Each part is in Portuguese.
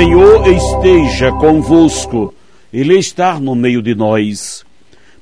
Senhor esteja convosco, Ele está no meio de nós.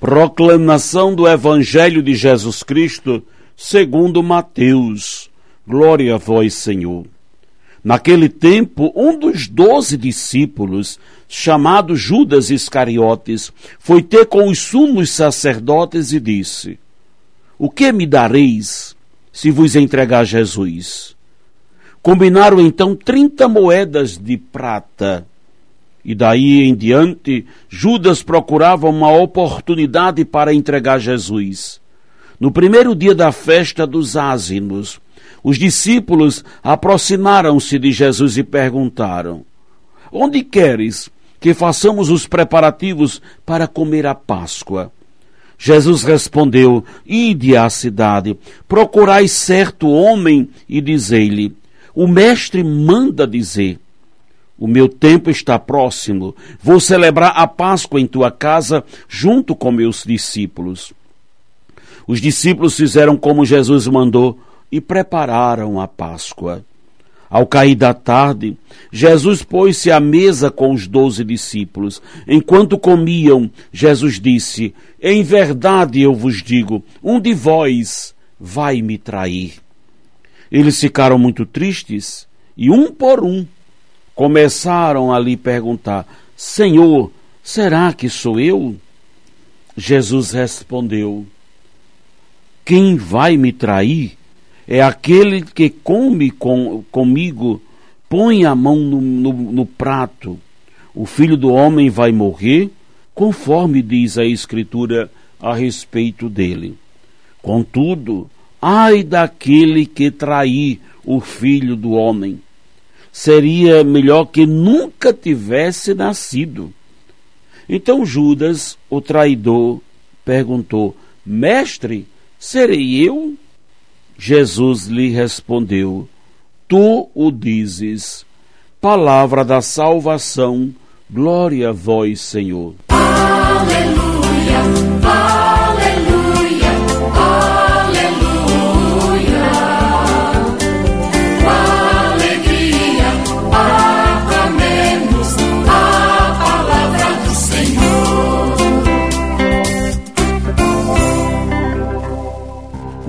Proclamação do Evangelho de Jesus Cristo, segundo Mateus. Glória a vós, Senhor. Naquele tempo, um dos doze discípulos, chamado Judas Iscariotes, foi ter com os sumos sacerdotes e disse: O que me dareis se vos entregar Jesus? Combinaram então 30 moedas de prata. E daí em diante, Judas procurava uma oportunidade para entregar Jesus. No primeiro dia da festa dos ázimos, os discípulos aproximaram-se de Jesus e perguntaram: Onde queres que façamos os preparativos para comer a Páscoa? Jesus respondeu: Ide à cidade, procurai certo homem e dizei-lhe: o mestre manda dizer: O meu tempo está próximo, vou celebrar a Páscoa em tua casa junto com meus discípulos. Os discípulos fizeram como Jesus mandou e prepararam a Páscoa. Ao cair da tarde, Jesus pôs-se à mesa com os doze discípulos. Enquanto comiam, Jesus disse: Em verdade eu vos digo, um de vós vai me trair. Eles ficaram muito tristes e, um por um, começaram a lhe perguntar: Senhor, será que sou eu? Jesus respondeu: Quem vai me trair é aquele que come com, comigo, põe a mão no, no, no prato. O filho do homem vai morrer, conforme diz a Escritura a respeito dele. Contudo, Ai daquele que trair o filho do homem. Seria melhor que nunca tivesse nascido. Então Judas, o traidor, perguntou: Mestre, serei eu? Jesus lhe respondeu: Tu o dizes. Palavra da salvação, glória a vós, Senhor.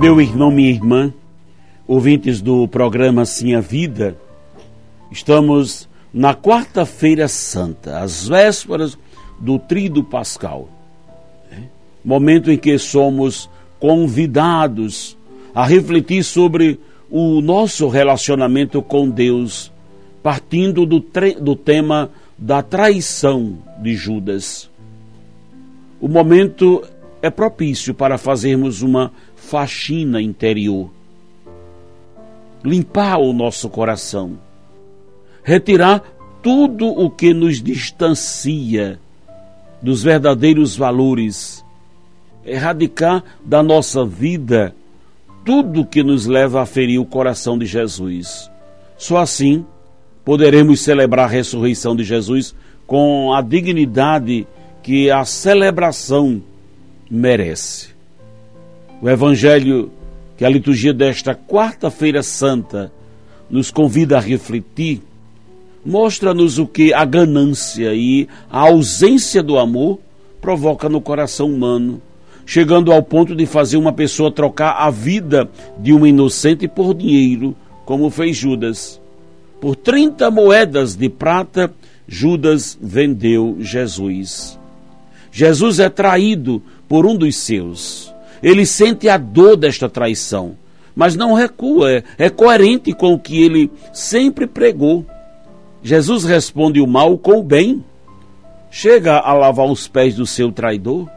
Meu irmão, minha irmã, ouvintes do programa Sim a Vida, estamos na quarta-feira santa, às vésperas do Tríduo Pascal. Né? Momento em que somos convidados a refletir sobre o nosso relacionamento com Deus, partindo do, do tema da traição de Judas. O momento é propício para fazermos uma faxina interior, limpar o nosso coração, retirar tudo o que nos distancia dos verdadeiros valores, erradicar da nossa vida tudo que nos leva a ferir o coração de Jesus. Só assim poderemos celebrar a ressurreição de Jesus com a dignidade que a celebração merece. O Evangelho que a liturgia desta quarta-feira santa nos convida a refletir, mostra-nos o que a ganância e a ausência do amor provoca no coração humano, chegando ao ponto de fazer uma pessoa trocar a vida de um inocente por dinheiro, como fez Judas. Por 30 moedas de prata, Judas vendeu Jesus. Jesus é traído por um dos seus. Ele sente a dor desta traição, mas não recua, é, é coerente com o que ele sempre pregou. Jesus responde o mal com o bem. Chega a lavar os pés do seu traidor,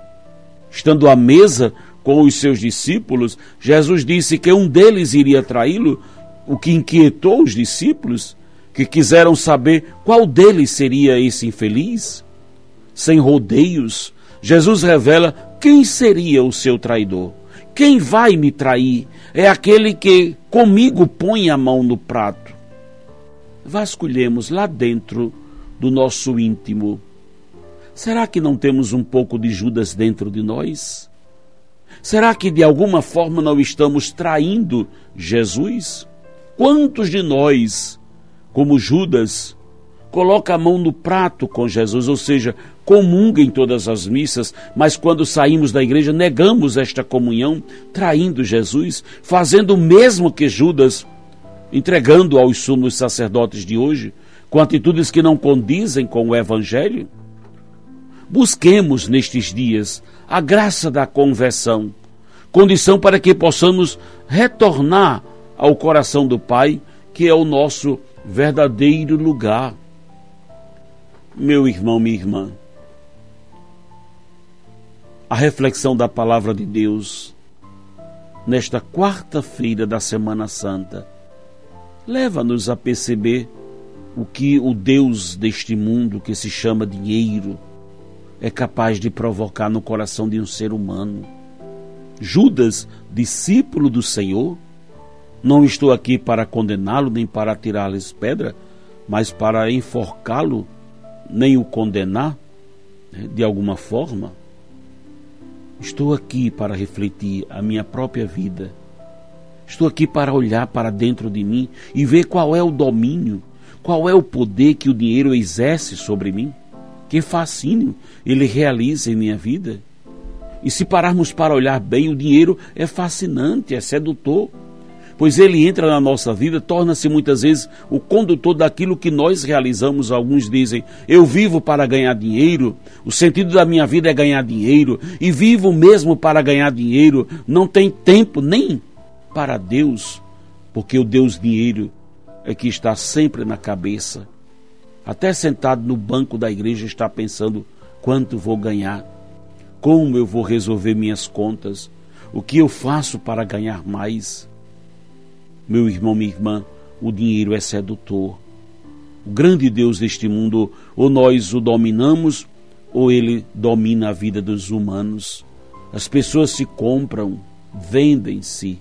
estando à mesa com os seus discípulos, Jesus disse que um deles iria traí-lo, o que inquietou os discípulos, que quiseram saber qual deles seria esse infeliz. Sem rodeios, Jesus revela quem seria o seu traidor. Quem vai me trair é aquele que comigo põe a mão no prato. Vasculhemos lá dentro do nosso íntimo. Será que não temos um pouco de Judas dentro de nós? Será que de alguma forma não estamos traindo Jesus? Quantos de nós, como Judas, coloca a mão no prato com Jesus, ou seja, comunga em todas as missas, mas quando saímos da igreja negamos esta comunhão, traindo Jesus, fazendo o mesmo que Judas, entregando aos sumos sacerdotes de hoje, com atitudes que não condizem com o evangelho? Busquemos nestes dias a graça da conversão, condição para que possamos retornar ao coração do Pai, que é o nosso verdadeiro lugar. Meu irmão, minha irmã, a reflexão da palavra de Deus nesta quarta-feira da Semana Santa leva-nos a perceber o que o Deus deste mundo, que se chama dinheiro, é capaz de provocar no coração de um ser humano. Judas, discípulo do Senhor, não estou aqui para condená-lo nem para tirar-lhes pedra, mas para enforcá-lo, nem o condenar né, de alguma forma. Estou aqui para refletir a minha própria vida. Estou aqui para olhar para dentro de mim e ver qual é o domínio, qual é o poder que o dinheiro exerce sobre mim. Que fascínio ele realiza em minha vida. E se pararmos para olhar bem, o dinheiro é fascinante, é sedutor, pois ele entra na nossa vida, torna-se muitas vezes o condutor daquilo que nós realizamos. Alguns dizem: Eu vivo para ganhar dinheiro, o sentido da minha vida é ganhar dinheiro, e vivo mesmo para ganhar dinheiro, não tem tempo nem para Deus, porque o Deus dinheiro é que está sempre na cabeça até sentado no banco da igreja, está pensando quanto vou ganhar, como eu vou resolver minhas contas, o que eu faço para ganhar mais. Meu irmão, minha irmã, o dinheiro é sedutor. O grande Deus deste mundo, ou nós o dominamos, ou ele domina a vida dos humanos. As pessoas se compram, vendem-se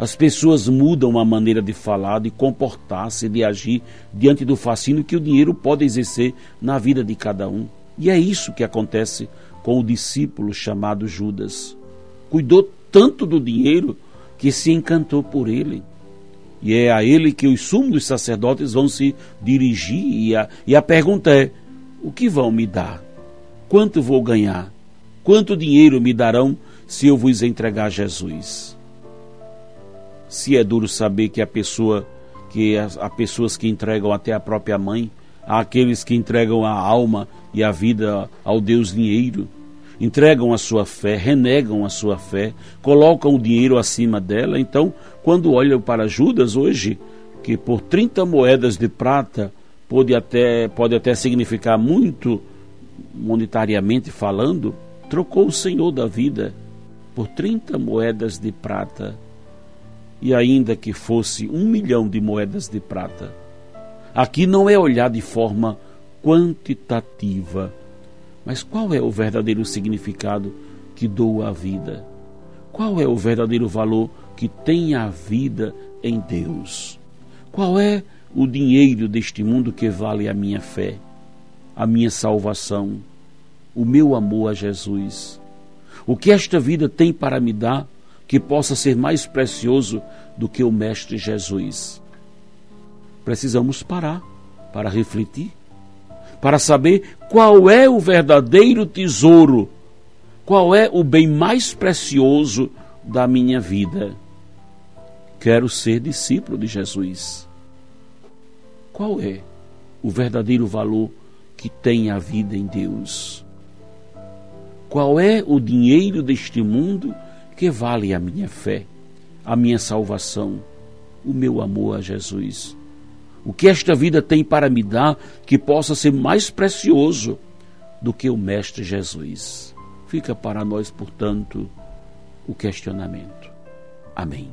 as pessoas mudam a maneira de falar, de comportar-se, de agir diante do fascínio que o dinheiro pode exercer na vida de cada um. E é isso que acontece com o discípulo chamado Judas. Cuidou tanto do dinheiro que se encantou por ele. E é a ele que os sumos sacerdotes vão se dirigir. E a, e a pergunta é: o que vão me dar? Quanto vou ganhar? Quanto dinheiro me darão se eu vos entregar Jesus? se é duro saber que a pessoa, que há pessoas que entregam até a própria mãe, há aqueles que entregam a alma e a vida ao Deus dinheiro, entregam a sua fé, renegam a sua fé, colocam o dinheiro acima dela. Então, quando olham para Judas hoje, que por 30 moedas de prata pode até, pode até significar muito monetariamente falando, trocou o Senhor da vida por 30 moedas de prata e ainda que fosse um milhão de moedas de prata. Aqui não é olhar de forma quantitativa, mas qual é o verdadeiro significado que dou à vida? Qual é o verdadeiro valor que tem a vida em Deus? Qual é o dinheiro deste mundo que vale a minha fé, a minha salvação, o meu amor a Jesus? O que esta vida tem para me dar que possa ser mais precioso do que o Mestre Jesus. Precisamos parar para refletir, para saber qual é o verdadeiro tesouro, qual é o bem mais precioso da minha vida. Quero ser discípulo de Jesus. Qual é o verdadeiro valor que tem a vida em Deus? Qual é o dinheiro deste mundo? que vale a minha fé, a minha salvação, o meu amor a Jesus? O que esta vida tem para me dar que possa ser mais precioso do que o Mestre Jesus? Fica para nós, portanto, o questionamento. Amém.